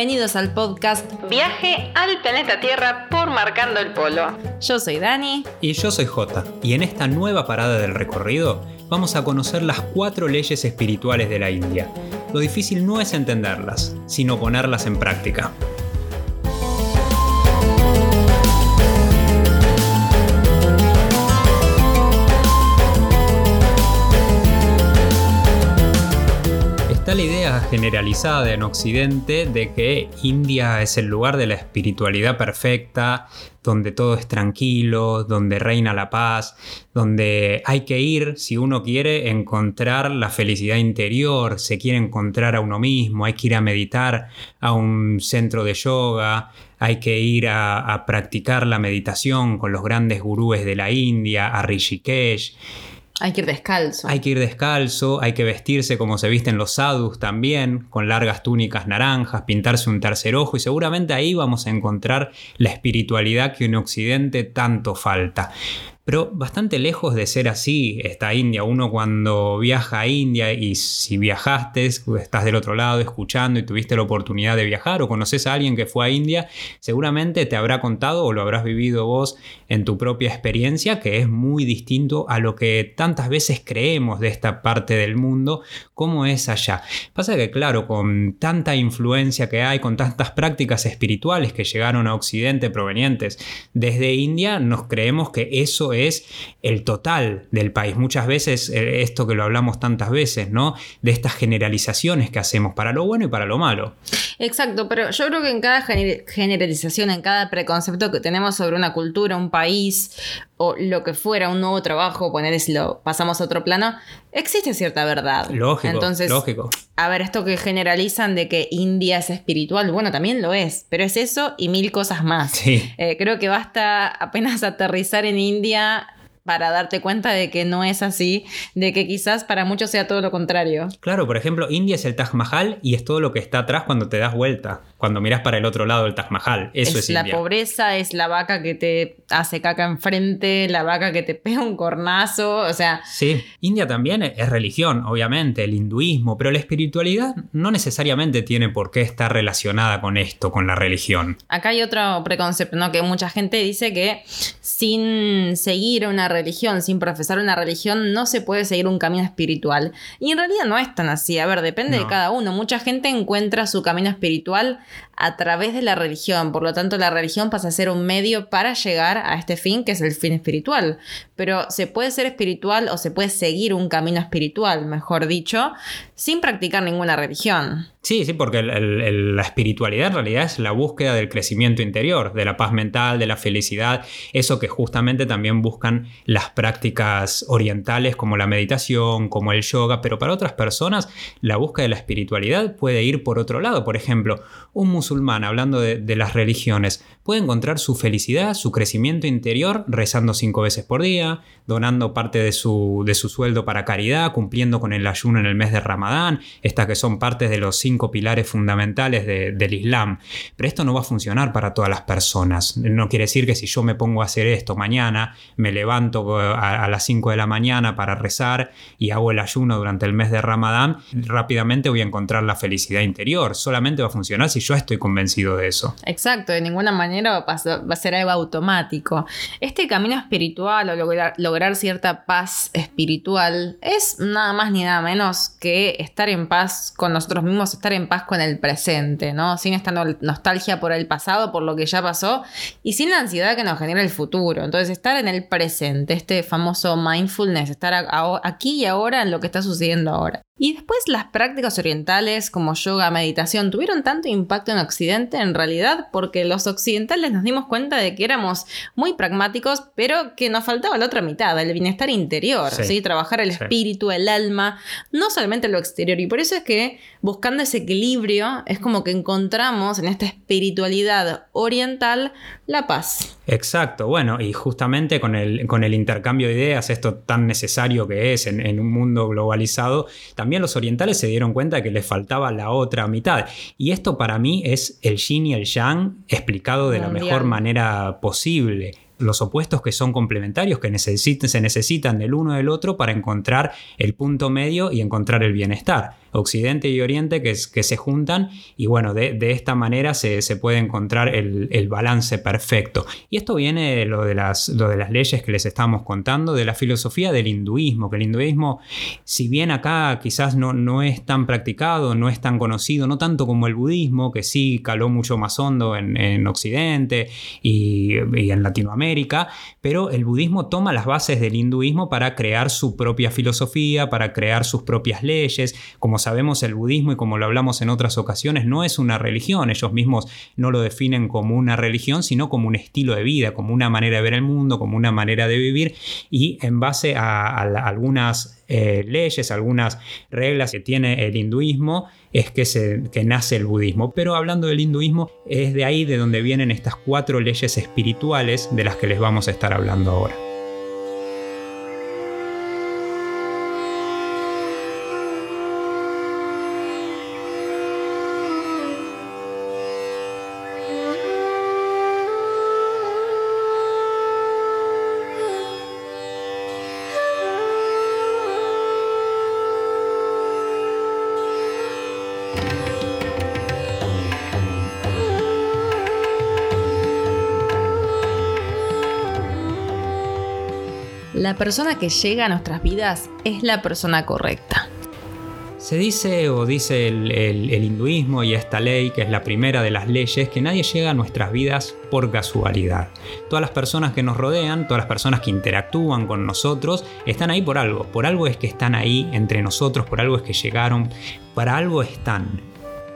Bienvenidos al podcast Viaje al planeta Tierra por Marcando el Polo. Yo soy Dani. Y yo soy Jota. Y en esta nueva parada del recorrido vamos a conocer las cuatro leyes espirituales de la India. Lo difícil no es entenderlas, sino ponerlas en práctica. La idea generalizada en Occidente de que India es el lugar de la espiritualidad perfecta, donde todo es tranquilo, donde reina la paz, donde hay que ir, si uno quiere, encontrar la felicidad interior, se quiere encontrar a uno mismo, hay que ir a meditar a un centro de yoga, hay que ir a, a practicar la meditación con los grandes gurúes de la India, a Rishikesh. Hay que ir descalzo. Hay que ir descalzo, hay que vestirse como se visten los sadhus también, con largas túnicas naranjas, pintarse un tercer ojo y seguramente ahí vamos a encontrar la espiritualidad que en Occidente tanto falta. Pero bastante lejos de ser así está India. Uno cuando viaja a India y si viajaste, estás del otro lado escuchando y tuviste la oportunidad de viajar o conoces a alguien que fue a India, seguramente te habrá contado o lo habrás vivido vos en tu propia experiencia, que es muy distinto a lo que tantas veces creemos de esta parte del mundo, como es allá. Pasa que claro, con tanta influencia que hay, con tantas prácticas espirituales que llegaron a Occidente provenientes desde India, nos creemos que eso es el total del país. Muchas veces, eh, esto que lo hablamos tantas veces, ¿no? De estas generalizaciones que hacemos para lo bueno y para lo malo. Exacto, pero yo creo que en cada generalización, en cada preconcepto que tenemos sobre una cultura, un país o lo que fuera, un nuevo trabajo, poner si lo pasamos a otro plano, existe cierta verdad. Lógico. Entonces, lógico. A ver, esto que generalizan de que India es espiritual, bueno, también lo es, pero es eso y mil cosas más. Sí. Eh, creo que basta apenas aterrizar en India para darte cuenta de que no es así, de que quizás para muchos sea todo lo contrario. Claro, por ejemplo, India es el Taj Mahal y es todo lo que está atrás cuando te das vuelta, cuando miras para el otro lado del Taj Mahal. Eso es, es la pobreza, es la vaca que te hace caca enfrente, la vaca que te pega un cornazo, o sea... Sí, India también es religión, obviamente, el hinduismo, pero la espiritualidad no necesariamente tiene por qué estar relacionada con esto, con la religión. Acá hay otro preconcepto, ¿no? Que mucha gente dice que sin seguir una religión, sin profesar una religión, no se puede seguir un camino espiritual. Y en realidad no es tan así. A ver, depende de cada uno. Mucha gente encuentra su camino espiritual a través de la religión. Por lo tanto, la religión pasa a ser un medio para llegar a este fin, que es el fin espiritual. Pero se puede ser espiritual o se puede seguir un camino espiritual, mejor dicho, sin practicar ninguna religión. Sí, sí, porque la espiritualidad en realidad es la búsqueda del crecimiento interior, de la paz mental, de la felicidad, eso que justamente también buscan las prácticas orientales como la meditación, como el yoga, pero para otras personas la búsqueda de la espiritualidad puede ir por otro lado. Por ejemplo, un musulmán, hablando de, de las religiones, puede encontrar su felicidad, su crecimiento interior rezando cinco veces por día, donando parte de su, de su sueldo para caridad, cumpliendo con el ayuno en el mes de Ramadán, estas que son partes de los cinco pilares fundamentales del Islam. Pero esto no va a funcionar para todas las personas. No quiere decir que si yo me pongo a hacer esto mañana, me levanto a, a las 5 de la mañana para rezar y hago el ayuno durante el mes de Ramadán, rápidamente voy a encontrar la felicidad interior. Solamente va a funcionar si yo estoy convencido de eso. Exacto, de ninguna manera va a ser algo automático. Este camino espiritual o lograr cierta paz espiritual es nada más ni nada menos que estar en paz con nosotros mismos, estar en paz con el presente, ¿no? Sin esta nostalgia por el pasado, por lo que ya pasó y sin la ansiedad que nos genera el futuro. Entonces, estar en el presente, este famoso mindfulness, estar aquí y ahora en lo que está sucediendo ahora. Y después las prácticas orientales como yoga, meditación, tuvieron tanto impacto en Occidente en realidad porque los occidentales nos dimos cuenta de que éramos muy pragmáticos, pero que nos faltaba la otra mitad, el bienestar interior, sí. Trabajar el espíritu, el alma, no solamente lo exterior. Y por eso es que buscando ese equilibrio es como que encontramos en esta espiritualidad oriental la paz. Exacto, bueno, y justamente con el, con el intercambio de ideas, esto tan necesario que es en, en un mundo globalizado, también también los orientales se dieron cuenta que les faltaba la otra mitad. Y esto para mí es el yin y el yang explicado de la mejor manera posible. Los opuestos que son complementarios, que se necesitan del uno del otro para encontrar el punto medio y encontrar el bienestar. Occidente y Oriente que, que se juntan y bueno, de, esta manera se, puede encontrar el, balance perfecto. Y esto viene de lo de, las, lo de las leyes que les estamos contando, de la filosofía del hinduismo, que el hinduismo, si bien acá quizás no, no es tan practicado, no es tan conocido, no tanto como el budismo, que sí caló mucho más hondo en, Occidente y, y en Latinoamérica, pero el budismo toma las bases del hinduismo para crear su propia filosofía, para crear sus propias leyes, como sabemos, el budismo, y como lo hablamos en otras ocasiones, no es una religión. Ellos mismos no lo definen como una religión, sino como un estilo de vida, como una manera de ver el mundo, como una manera de vivir. Y en base a, algunas eh, leyes, algunas reglas que tiene el hinduismo, es que, se, que nace el budismo. Pero hablando del hinduismo, es de ahí de donde vienen estas cuatro leyes espirituales de las que les vamos a estar hablando ahora. La persona que llega a nuestras vidas es la persona correcta. Se dice o dice el, hinduismo y esta ley, que es la primera de las leyes, que nadie llega a nuestras vidas por casualidad. Todas las personas que nos rodean, todas las personas que interactúan con nosotros, están ahí por algo. Por algo es que están ahí entre nosotros, por algo es que llegaron, para algo están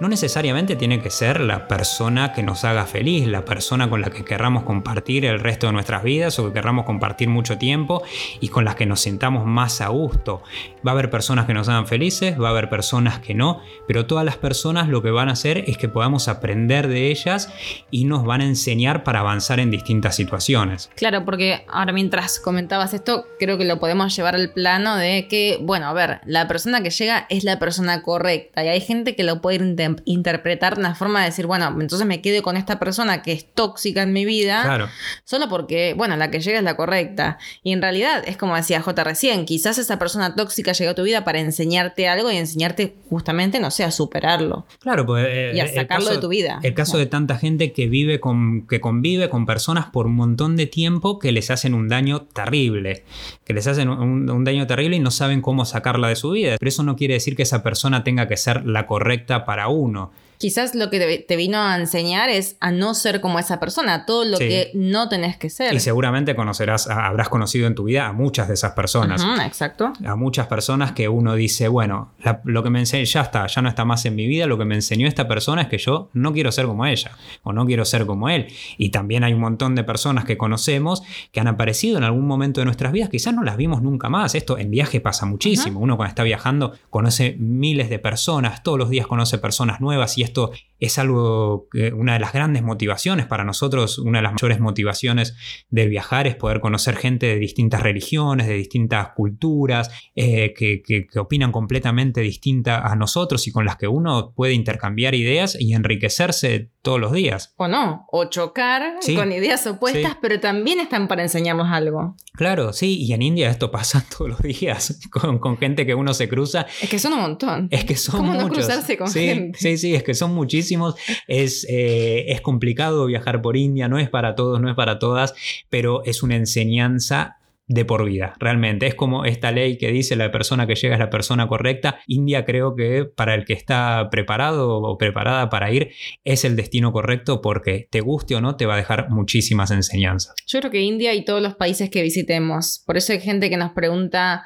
no necesariamente tiene que ser la persona que nos haga feliz, la persona con la que querramos compartir el resto de nuestras vidas o que querramos compartir mucho tiempo y con las que nos sintamos más a gusto. Va a haber personas que nos hagan felices, va a haber personas que no, pero todas las personas lo que van a hacer es que podamos aprender de ellas y nos van a enseñar para avanzar en distintas situaciones. Claro, porque ahora mientras comentabas esto, creo que lo podemos llevar al plano de que, bueno, a ver, la persona que llega es la persona correcta y hay gente que lo puede ir interpretar una forma de decir, bueno, entonces me quedo con esta persona que es tóxica en mi vida, claro. solo porque, bueno, la que llega es la correcta. Y en realidad, es como decía J recién, quizás esa persona tóxica llegó a tu vida para enseñarte algo y enseñarte justamente, no sé, a superarlo. Claro, pues, eh, y a sacarlo de tu vida. El caso de tanta gente que vive con, que convive con personas por un montón de tiempo que les hacen un daño terrible, que les hacen un daño terrible y no saben cómo sacarla de su vida. Pero eso no quiere decir que esa persona tenga que ser la correcta para uno. Quizás lo que te vino a enseñar es a no ser como esa persona, todo lo que no tenés que ser. Y seguramente conocerás, habrás conocido en tu vida a muchas de esas personas. exacto. A muchas personas que uno dice, bueno, lo que me enseñó, ya está, ya no está más en mi vida, lo que me enseñó esta persona es que yo no quiero ser como ella o no quiero ser como él. Y también hay un montón de personas que conocemos que han aparecido en algún momento de nuestras vidas, quizás no las vimos nunca más. Esto en viaje pasa muchísimo. Uno cuando está viajando conoce miles de personas, todos los días conoce personas nuevas y esto es algo, que una de las grandes motivaciones para nosotros, una de las mayores motivaciones de viajar es poder conocer gente de distintas religiones, de distintas culturas, eh, que, opinan completamente distinta a nosotros y con las que uno puede intercambiar ideas y enriquecerse todos los días. O no, o chocar con ideas opuestas, pero también están para enseñarnos algo. Claro, sí, y en India esto pasa todos los días con, gente que uno se cruza. Es que son un montón. Es que son ¿Cómo no cruzarse con gente? Sí, sí, es que son muchísimos. Es, eh, es complicado viajar por India, no es para todos, no es para todas, pero es una enseñanza de por vida, realmente. Es como esta ley que dice la persona que llega es la persona correcta. India creo que para el que está preparado o preparada para ir es el destino correcto porque te guste o no te va a dejar muchísimas enseñanzas. Yo creo que India y todos los países que visitemos. Por eso hay gente que nos pregunta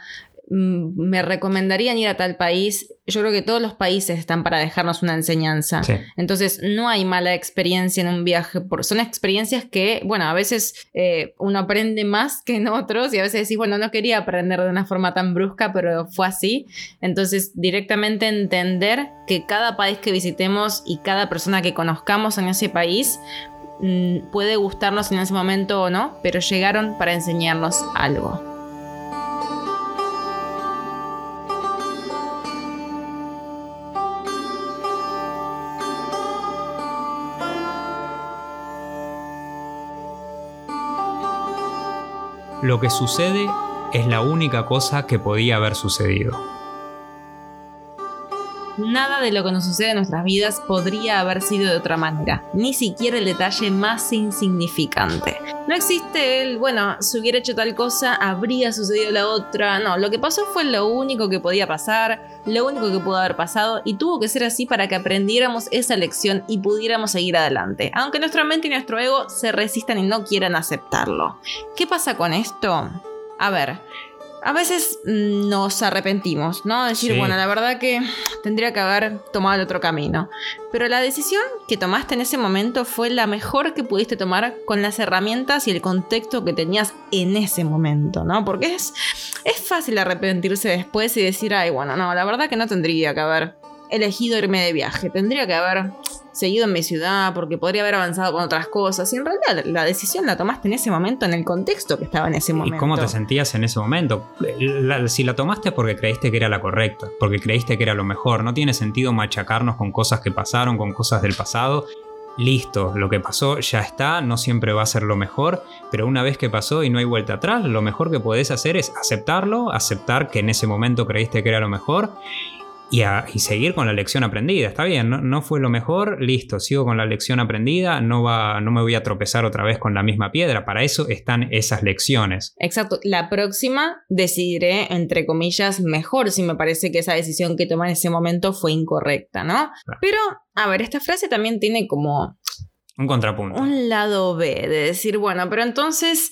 me recomendarían ir a tal país, yo creo que todos los países están para dejarnos una enseñanza. Entonces, no hay mala experiencia en un viaje. Son experiencias que, bueno, a veces eh, uno aprende más que en otros y a veces decís, bueno, no quería aprender de una forma tan brusca, pero fue así. Entonces, directamente entender que cada país que visitemos y cada persona que conozcamos en ese país mm, puede gustarnos en ese momento o no, pero llegaron para enseñarnos algo. Lo que sucede es la única cosa que podía haber sucedido. Nada de lo que nos sucede en nuestras vidas podría haber sido de otra manera, ni siquiera el detalle más insignificante. No existe el, bueno, si hubiera hecho tal cosa, habría sucedido la otra. No, lo que pasó fue lo único que podía pasar, lo único que pudo haber pasado, y tuvo que ser así para que aprendiéramos esa lección y pudiéramos seguir adelante, aunque nuestra mente y nuestro ego se resistan y no quieran aceptarlo. ¿Qué pasa con esto? A ver, a veces nos arrepentimos, ¿no? Decir, bueno, la verdad que tendría que haber tomado el otro camino. Pero la decisión que tomaste en ese momento fue la mejor que pudiste tomar con las herramientas y el contexto que tenías en ese momento, ¿no? Porque es, es fácil arrepentirse después y decir, ay, bueno, no, la verdad que no tendría que haber elegido irme de viaje, tendría que haber seguido en mi ciudad, porque podría haber avanzado con otras cosas. Y en realidad la decisión la tomaste en ese momento, en el contexto que estaba en ese momento. ¿Y cómo te sentías en ese momento? si la tomaste porque creíste que era la correcta, porque creíste que era lo mejor. No tiene sentido machacarnos con cosas que pasaron, con cosas del pasado. Listo, lo que pasó ya está, no siempre va a ser lo mejor, pero una vez que pasó y no hay vuelta atrás, lo mejor que podés hacer es aceptarlo, aceptar que en ese momento creíste que era lo mejor y, seguir con la lección aprendida. Está bien, no, fue lo mejor, listo, sigo con la lección aprendida, no, va, no me voy a tropezar otra vez con la misma piedra, para eso están esas lecciones. Exacto, la próxima decidiré, entre comillas, mejor si me parece que esa decisión que tomé en ese momento fue incorrecta, ¿no? Pero, a ver, esta frase también tiene como un contrapunto. Un lado B, de decir, bueno, pero entonces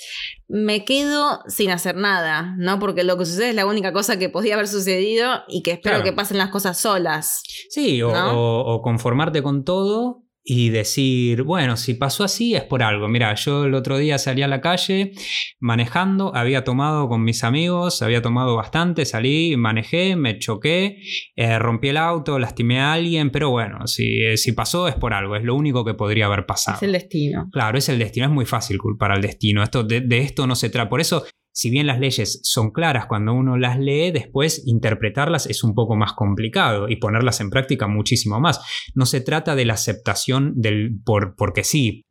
me quedo sin hacer nada, ¿no? Porque lo que sucede es la única cosa que podía haber sucedido y que espero que pasen las cosas solas. Sí, o conformarte con todo y decir, bueno, si pasó así es por algo. Mira, yo el otro día salí a la calle manejando, había tomado con mis amigos, había tomado bastante, salí, manejé, me choqué, eh, rompí el auto, lastimé a alguien, pero bueno, si, eh, si pasó es por algo, es lo único que podría haber pasado. Es el destino. Claro, es el destino, es muy fácil culpar al destino. Esto, de, de esto no se trata. Por eso si bien las leyes son claras cuando uno las lee, después interpretarlas es un poco más complicado y ponerlas en práctica muchísimo más. No se trata de la aceptación del por, porque sí,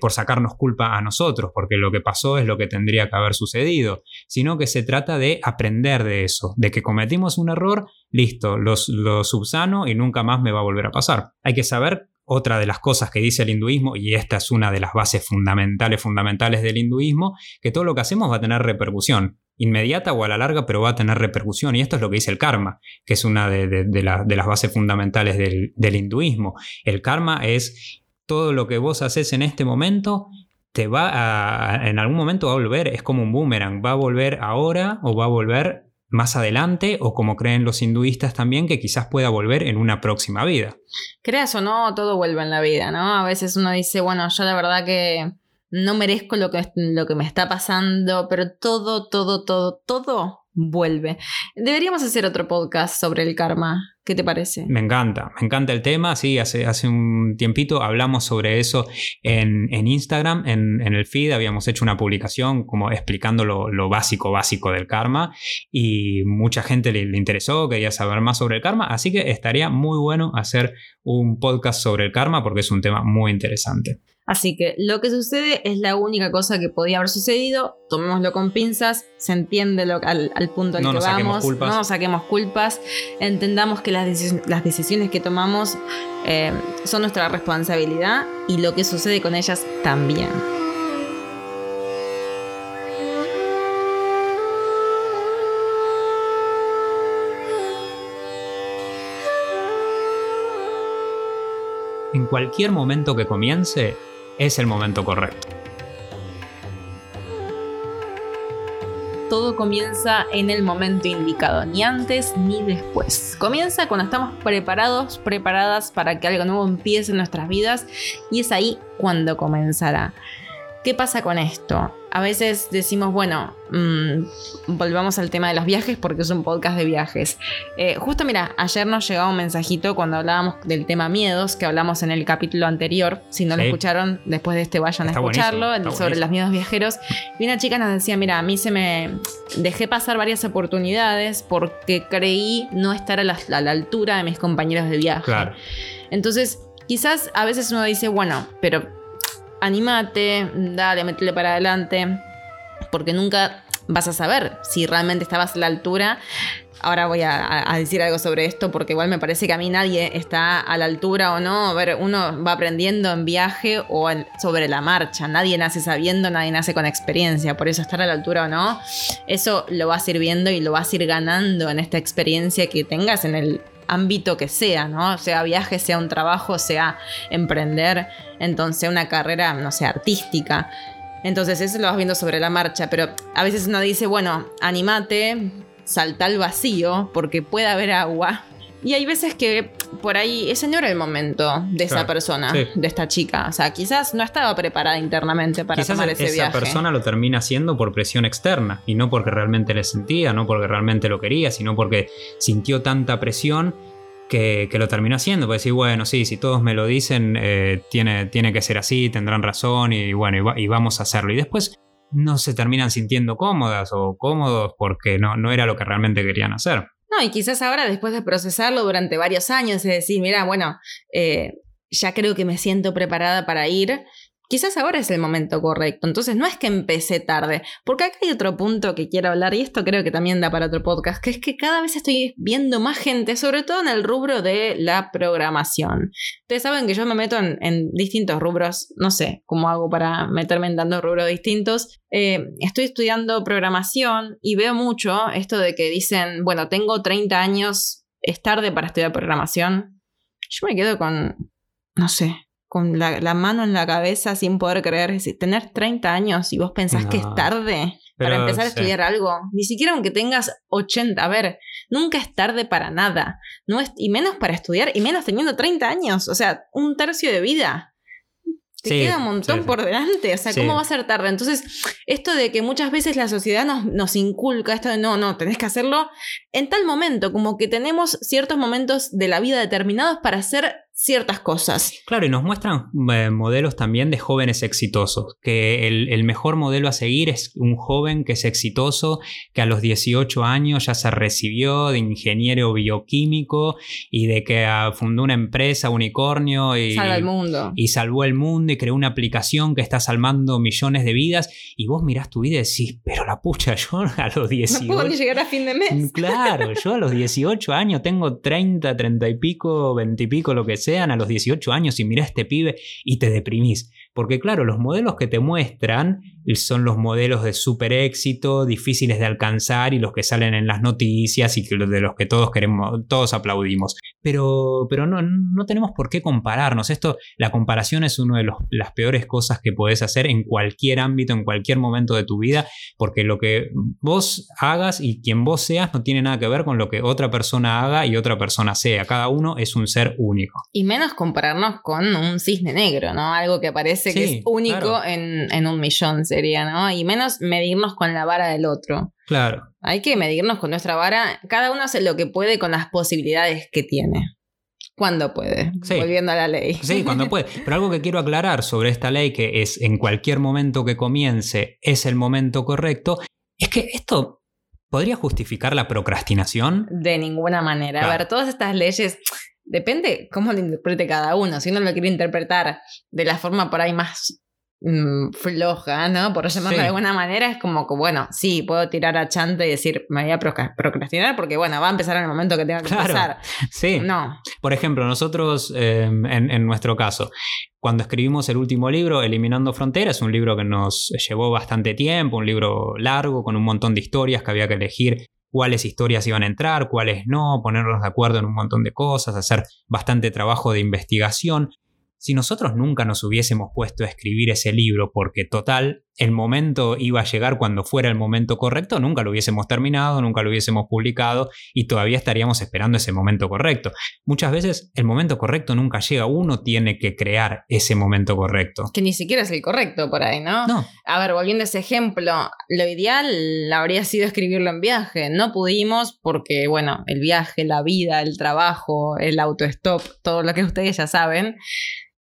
por sacarnos culpa a nosotros, porque lo que pasó es lo que tendría que haber sucedido, sino que se trata de aprender de eso, de que cometimos un error, listo, lo subsano y nunca más me va a volver a pasar. Hay que saber otra de las cosas que dice el hinduismo, y esta es una de las bases fundamentales, fundamentales del hinduismo, que todo lo que hacemos va a tener repercusión, inmediata o a la larga, pero va a tener repercusión. Y esto es lo que dice el karma, que es una de, las bases fundamentales del, hinduismo. El karma es todo lo que vos haces en este momento. Te va en algún momento va a volver, es como un boomerang, va a volver ahora o va a volver más adelante o como creen los hinduistas también que quizás pueda volver en una próxima vida. Creas o no, todo vuelve en la vida, ¿no? A veces uno dice, bueno, yo la verdad que no merezco lo que, lo que me está pasando, pero todo, todo, todo, todo vuelve. Deberíamos hacer otro podcast sobre el karma. ¿Qué te parece? Me encanta, me encanta el tema. Sí, hace, hace un tiempito hablamos sobre eso en, Instagram, en, el feed. Habíamos hecho una publicación como explicando lo, básico, básico del karma. Y mucha gente le, le, interesó, quería saber más sobre el karma. Así que estaría muy bueno hacer un podcast sobre el karma porque es un tema muy interesante. Así que lo que sucede es la única cosa que podía haber sucedido. Tomémoslo con pinzas, se entiende lo, al, punto al que vamos, no nos saquemos culpas, entendamos que las, decisiones que tomamos eh, son nuestra responsabilidad y lo que sucede con ellas también. En cualquier momento que comience, es el momento correcto. Todo comienza en el momento indicado, ni antes ni después. Comienza cuando estamos preparados, preparadas para que algo nuevo empiece en nuestras vidas y es ahí cuando comenzará. ¿Qué pasa con esto? A veces decimos, bueno, mmm, volvamos al tema de los viajes porque es un podcast de viajes. Eh, justo mira, ayer nos llegaba un mensajito cuando hablábamos del tema miedos, que hablamos en el capítulo anterior. Si no lo escucharon, después de este vayan a escucharlo, sobre los miedos viajeros. Y una chica nos decía, mira, a mí se me dejé pasar varias oportunidades porque creí no estar a la, a la altura de mis compañeros de viaje. Claro. Entonces, quizás a veces uno dice, bueno, pero animate, dale, métele para adelante, porque nunca vas a saber si realmente estabas a la altura. Ahora voy a, decir algo sobre esto porque igual me parece que a mí nadie está a la altura o no. A ver, uno va aprendiendo en viaje o sobre la marcha. Nadie nace sabiendo, nadie nace con experiencia. Por eso estar a la altura o no, eso lo vas sirviendo y lo vas a ir ganando en esta experiencia que tengas en el ámbito que sea, ¿no? Sea viaje, sea un trabajo, sea emprender, entonces una carrera, no sé, artística. Entonces eso lo vas viendo sobre la marcha, pero a veces uno dice, bueno, animate, salta al vacío, porque puede haber agua. Y hay veces que por ahí ese no era el momento de esa persona, de esta chica. O sea, quizás no estaba preparada internamente para tomar ese esa viaje. Esa persona lo termina haciendo por presión externa y no porque realmente le sentía, no porque realmente lo quería, sino porque sintió tanta presión que, lo terminó haciendo. Puede decir, bueno, sí, si todos me lo dicen, eh, tiene, tiene que ser así, tendrán razón y bueno, y, vamos a hacerlo. Y después no se terminan sintiendo cómodas o cómodos porque no, no era lo que realmente querían hacer. No, y quizás ahora, después de procesarlo durante varios años, es decir, mira, bueno, eh, ya creo que me siento preparada para ir, quizás ahora es el momento correcto. Entonces no es que empecé tarde, porque acá hay otro punto que quiero hablar y esto creo que también da para otro podcast, que es que cada vez estoy viendo más gente, sobre todo en el rubro de la programación. Ustedes saben que yo me meto en, distintos rubros, no sé cómo hago para meterme en tantos rubros distintos. Eh, estoy estudiando programación y veo mucho esto de que dicen, bueno, tengo 30 años, es tarde para estudiar programación. Yo me quedo con, no sé, con la, mano en la cabeza sin poder creer. Es decir, tener 30 años y vos pensás que es tarde para empezar a estudiar algo. Ni siquiera aunque tengas 80. A ver, nunca es tarde para nada. No es, y menos para estudiar, y menos teniendo 30 años. O sea, un tercio de vida. Te queda un montón por delante. O sea, ¿cómo va a ser tarde? Entonces, esto de que muchas veces la sociedad nos, nos inculca esto de no, no, tenés que hacerlo en tal momento, como que tenemos ciertos momentos de la vida determinados para hacer ciertas cosas. Claro, y nos muestran eh, modelos también de jóvenes exitosos, que el, mejor modelo a seguir es un joven que es exitoso, que a los 18 años ya se recibió de ingeniero bioquímico y de que ah, fundó una empresa unicornio y, el mundo. y salvó el mundo y creó una aplicación que está salvando millones de vidas y vos mirás tu vida y decís, pero la pucha, yo a los 18... No puedo ni llegar a fin de mes. Claro, yo a los 18 años tengo 30, 30 y pico, 20 y pico, lo que sea sean a los 18 años y mira a este pibe y te deprimís. Porque claro, los modelos que te muestran son los modelos de super éxito, difíciles de alcanzar y los que salen en las noticias y de los que todos queremos, todos aplaudimos. Pero, pero no, no tenemos por qué compararnos. Esto, la comparación es una de las peores cosas que puedes hacer en cualquier ámbito, en cualquier momento de tu vida, porque lo que vos hagas y quien vos seas no tiene nada que ver con lo que otra persona haga y otra persona sea. Cada uno es un ser único. Y menos compararnos con un cisne negro, ¿no? Algo que parece que es único en, un millón sería, ¿no? Y menos medirnos con la vara del otro. Claro. Hay que medirnos con nuestra vara. Cada uno hace lo que puede con las posibilidades que tiene. Cuando puede, volviendo a la ley. Sí, cuando puede. Pero algo que quiero aclarar sobre esta ley, que es en cualquier momento que comience es el momento correcto, es que esto podría justificar la procrastinación. De ninguna manera. A ver, todas estas leyes Depende cómo lo interprete cada uno. Si uno lo quiere interpretar de la forma por ahí más mm, floja, ¿no? Por llamarlo de alguna manera, es como que, bueno, sí, puedo tirar a chante y decir, me voy a procrastinar porque, bueno, va a empezar en el momento que tenga que empezar. Sí. No. Por ejemplo, nosotros, em, en, en nuestro caso, cuando escribimos el último libro, Eliminando Fronteras, un libro que nos llevó bastante tiempo, un libro largo con un montón de historias que había que elegir cuáles historias iban a entrar, cuáles no, ponernos de acuerdo en un montón de cosas, hacer bastante trabajo de investigación. Si nosotros nunca nos hubiésemos puesto a escribir ese libro porque total el momento iba a llegar cuando fuera el momento correcto, nunca lo hubiésemos terminado, nunca lo hubiésemos publicado y todavía estaríamos esperando ese momento correcto. Muchas veces el momento correcto nunca llega, uno tiene que crear ese momento correcto. Que ni siquiera es el correcto por ahí, ¿no? No. A ver, volviendo a ese ejemplo, lo ideal habría sido escribirlo en viaje. No pudimos porque, bueno, el viaje, la vida, el trabajo, el autostop, todo lo que ustedes ya saben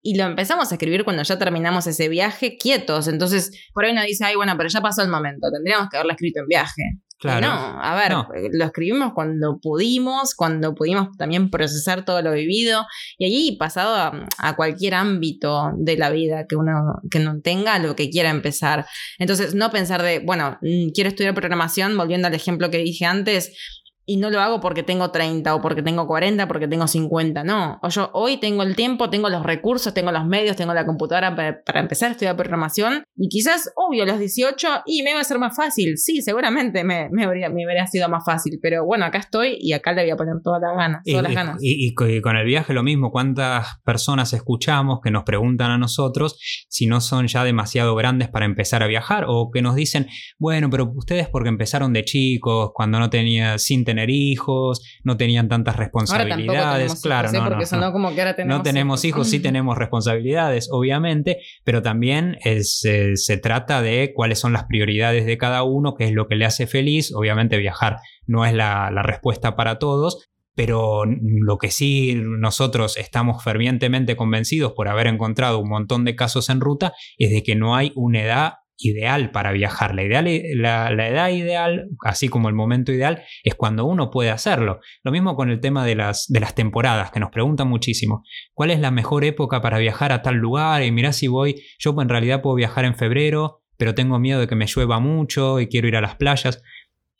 y lo empezamos a escribir cuando ya terminamos ese viaje quietos. Entonces, por ahí uno dice, ay, bueno, pero ya pasó el momento, tendríamos que haberlo escrito en viaje. Claro. No, a ver, eh, lo escribimos cuando pudimos, cuando pudimos también procesar todo lo vivido y allí pasado a, cualquier ámbito de la vida que uno que no tenga lo que quiera empezar. Entonces, no pensar de, bueno, mm, quiero estudiar programación, volviendo al ejemplo que dije antes, y no lo hago porque tengo 30 o porque tengo 40, porque tengo 50, no. O yo hoy tengo el tiempo, tengo los recursos, tengo los medios, tengo la computadora para, empezar a estudiar programación y quizás, obvio, a los 18 y me va a ser más fácil. Sí, seguramente me, me, habría, me habría sido más fácil, pero bueno, acá estoy y acá le voy a poner todas las ganas. Todas y, las ganas. Y, con el viaje lo mismo, ¿cuántas personas escuchamos que nos preguntan a nosotros si no son ya demasiado grandes para empezar a viajar o que nos dicen, bueno, pero ustedes porque empezaron de chicos, cuando no tenía, sin tener hijos, no tenían tantas responsabilidades. claro, no, como que ahora tenemos no tenemos hijos, sí tenemos responsabilidades, obviamente, pero también eh, se trata de cuáles son las prioridades de cada uno, qué es lo que le hace feliz. Obviamente viajar no es la, la respuesta para todos, pero lo que sí nosotros estamos fervientemente convencidos por haber encontrado un montón de casos en ruta es de que no hay una edad ideal para viajar. La, edad ideal, así como el momento ideal, es cuando uno puede hacerlo. Lo mismo con el tema de las, de las temporadas, que nos preguntan muchísimo. ¿Cuál es la mejor época para viajar a tal lugar? Y mirá si voy, yo en realidad puedo viajar en febrero, pero tengo miedo de que me llueva mucho y quiero ir a las playas.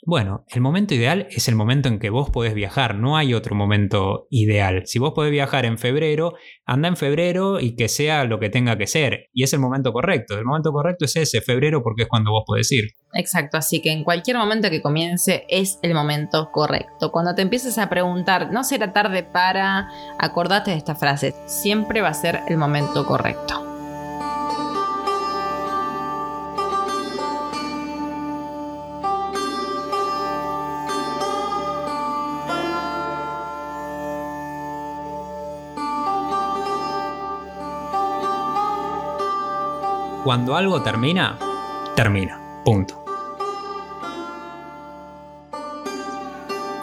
Bueno, el momento ideal es el momento en que vos podés viajar, no hay otro momento ideal. Si vos podés viajar en febrero, anda en febrero y que sea lo que tenga que ser. Y es el momento correcto. El momento correcto es ese, febrero, porque es cuando vos podés ir. Exacto, así que en cualquier momento que comience es el momento correcto. Cuando te empieces a preguntar, no será tarde para, acordate de esta frase, siempre va a ser el momento correcto. Cuando algo termina, termina. Punto.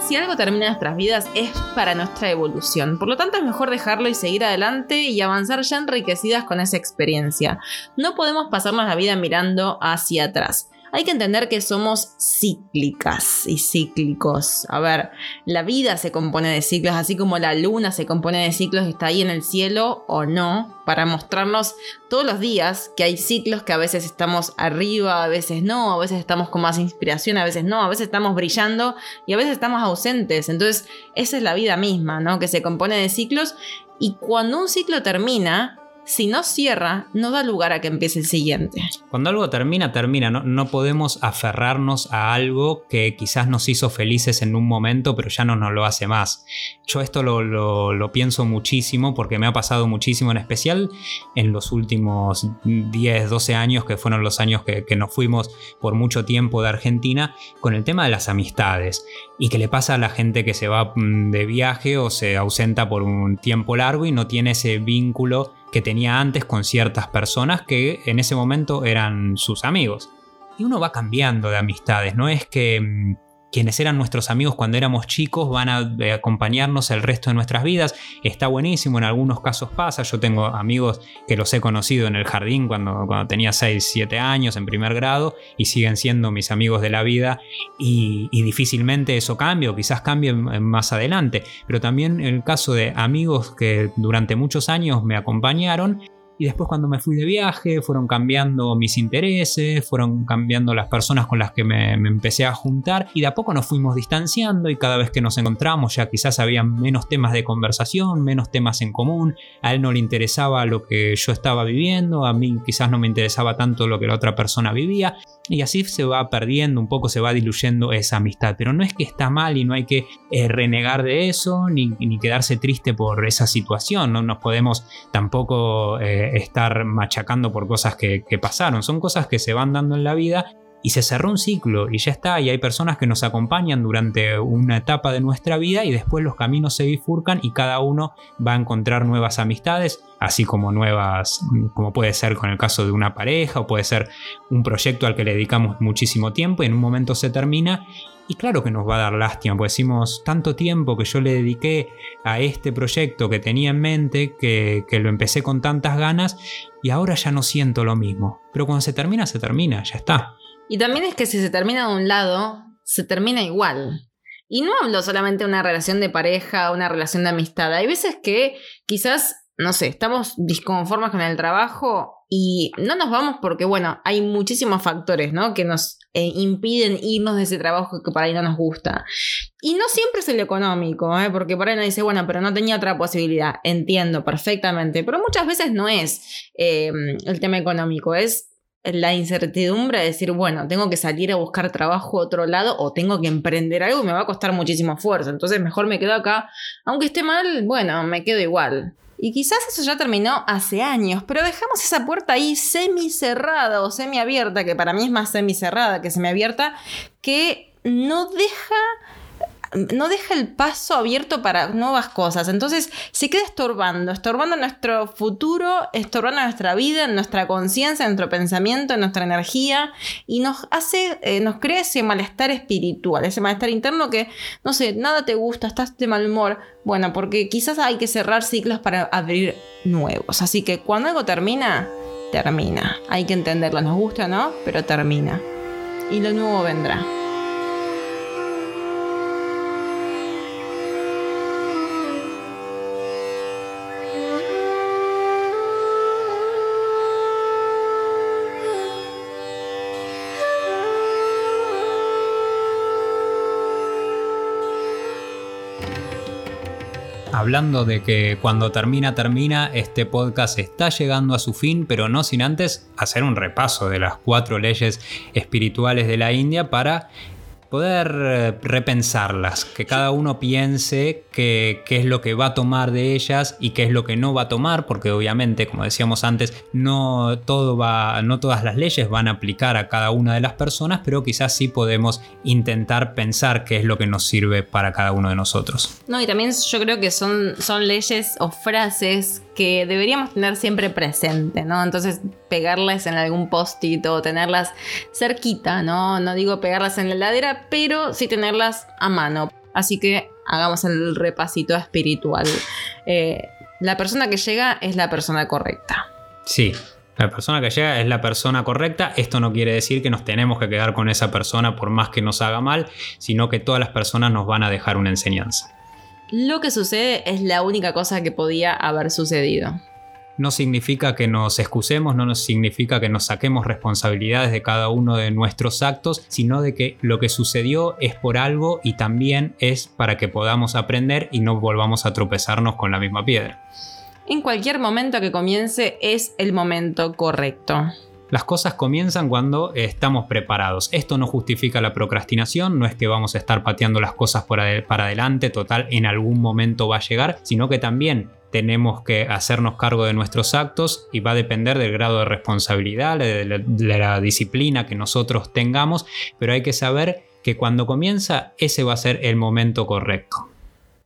Si algo termina en nuestras vidas es para nuestra evolución. Por lo tanto es mejor dejarlo y seguir adelante y avanzar ya enriquecidas con esa experiencia. No podemos pasarnos la vida mirando hacia atrás hay que entender que somos cíclicas y cíclicos. A ver, la vida se compone de ciclos, así como la luna se compone de ciclos, está ahí en el cielo o no, para mostrarnos todos los días que hay ciclos que a veces estamos arriba, a veces no, a veces estamos con más inspiración, a veces no, a veces estamos brillando y a veces estamos ausentes. Entonces, esa es la vida misma, ¿no? Que se compone de ciclos y cuando un ciclo termina, si no cierra, no da lugar a que empiece el siguiente. Cuando algo termina, termina. No, podemos aferrarnos a algo que quizás nos hizo felices en un momento, pero ya no nos lo hace más. Yo esto lo, pienso muchísimo porque me ha pasado muchísimo, en especial en los últimos 10, 12 años, que fueron los años que, que nos fuimos por mucho tiempo de Argentina, con el tema de las amistades. Y que le pasa a la gente que se va mm, de viaje o se ausenta por un tiempo largo y no tiene ese vínculo que tenía antes con ciertas personas que en ese momento eran sus amigos. Y uno va cambiando de amistades, no es que mm, quienes eran nuestros amigos cuando éramos chicos van a eh, acompañarnos el resto de nuestras vidas. Está buenísimo, en algunos casos pasa. Yo tengo amigos que los he conocido en el jardín cuando, cuando tenía 6, 7 años, en primer grado, y siguen siendo mis amigos de la vida. Y, difícilmente eso cambie, o quizás cambie más adelante. Pero también el caso de amigos que durante muchos años me acompañaron y después cuando me fui de viaje fueron cambiando mis intereses, fueron cambiando las personas con las que me, empecé a juntar y de a poco nos fuimos distanciando y cada vez que nos encontramos ya quizás había menos temas de conversación, menos temas en común, a él no le interesaba lo que yo estaba viviendo, a mí quizás no me interesaba tanto lo que la otra persona vivía y así se va perdiendo un poco, se va diluyendo esa amistad. Pero no es que está mal y no hay que eh, renegar de eso ni, quedarse triste por esa situación. No nos podemos tampoco eh, estar machacando por cosas que, pasaron. Son cosas que se van dando en la vida y se cerró un ciclo y ya está, y hay personas que nos acompañan durante una etapa de nuestra vida y después los caminos se bifurcan y cada uno va a encontrar nuevas amistades, así como nuevas, como puede ser con el caso de una pareja o puede ser un proyecto al que le dedicamos muchísimo tiempo y en un momento se termina y claro que nos va a dar lástima, porque decimos tanto tiempo que yo le dediqué a este proyecto que tenía en mente, que, lo empecé con tantas ganas y ahora ya no siento lo mismo. Pero cuando se termina, se termina, ya está. Y también es que si se termina de un lado, se termina igual. Y no hablo solamente de una relación de pareja, una relación de amistad. Hay veces que quizás, no sé, estamos disconformes con el trabajo y no nos vamos porque, bueno, hay muchísimos factores, ¿no? Que nos eh, impiden irnos de ese trabajo que para ahí no nos gusta. Y no siempre es el económico, ¿eh? Porque por ahí uno dice, bueno, pero no tenía otra posibilidad. Entiendo perfectamente. Pero muchas veces no es eh, el tema económico, es la incertidumbre de decir, bueno, tengo que salir a buscar trabajo a otro lado o tengo que emprender algo y me va a costar muchísimo esfuerzo. Entonces mejor me quedo acá. Aunque esté mal, bueno, me quedo igual. Y quizás eso ya terminó hace años, pero dejamos esa puerta ahí semi cerrada o semi abierta, que para mí es más semi cerrada que semi abierta, que no deja no deja el paso abierto para nuevas cosas. Entonces se queda estorbando, estorbando nuestro futuro, estorbando nuestra vida, nuestra conciencia, nuestro pensamiento, nuestra energía y nos hace, eh, nos crea ese malestar espiritual, ese malestar interno que, no sé, nada te gusta, estás de mal humor. Bueno, porque quizás hay que cerrar ciclos para abrir nuevos. Así que cuando algo termina, termina. Hay que entenderlo, nos gusta o no, pero termina. Y lo nuevo vendrá. Hablando de que cuando termina, termina, este podcast está llegando a su fin, pero no sin antes hacer un repaso de las cuatro leyes espirituales de la India para poder eh, repensarlas, que cada uno piense qué es lo que va a tomar de ellas y qué es lo que no va a tomar, porque obviamente, como decíamos antes, no, todo va, no todas las leyes van a aplicar a cada una de las personas, pero quizás sí podemos intentar pensar qué es lo que nos sirve para cada uno de nosotros. No, y también yo creo que son, son leyes o frases que deberíamos tener siempre presente, ¿no? Entonces, pegarlas en algún post-it o tenerlas cerquita, ¿no? No digo pegarlas en la heladera, pero sí tenerlas a mano. Así que hagamos el repasito espiritual. Eh, la persona que llega es la persona correcta. Sí, la persona que llega es la persona correcta. Esto no quiere decir que nos tenemos que quedar con esa persona por más que nos haga mal, sino que todas las personas nos van a dejar una enseñanza. Lo que sucede es la única cosa que podía haber sucedido. No significa que nos excusemos, no nos significa que nos saquemos responsabilidades de cada uno de nuestros actos, sino de que lo que sucedió es por algo y también es para que podamos aprender y no volvamos a tropezarnos con la misma piedra. En cualquier momento que comience es el momento correcto. Las cosas comienzan cuando estamos preparados. Esto no justifica la procrastinación, no es que vamos a estar pateando las cosas para adelante, total, en algún momento va a llegar, sino que también tenemos que hacernos cargo de nuestros actos y va a depender del grado de responsabilidad, de la, de la disciplina que nosotros tengamos, pero hay que saber que cuando comienza ese va a ser el momento correcto.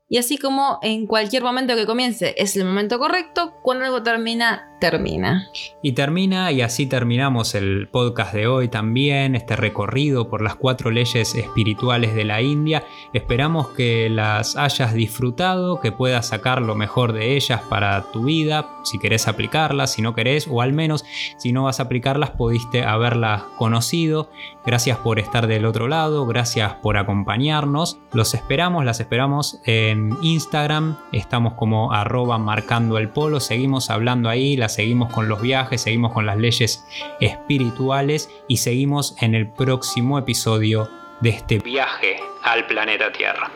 Y así como en cualquier momento que comience es el momento correcto, cuando algo termina, termina. Y termina, y así terminamos el podcast de hoy también, este recorrido por las cuatro leyes espirituales de la India. Esperamos que las hayas disfrutado, que puedas sacar lo mejor de ellas para tu vida, si querés aplicarlas, si no querés, o al menos si no vas a aplicarlas, pudiste haberlas conocido. Gracias por estar del otro lado, gracias por acompañarnos. Los esperamos, las esperamos en Instagram, estamos como arroba marcando el polo, seguimos hablando ahí, la seguimos con los viajes, seguimos con las leyes espirituales y seguimos en el próximo episodio de este viaje al planeta Tierra.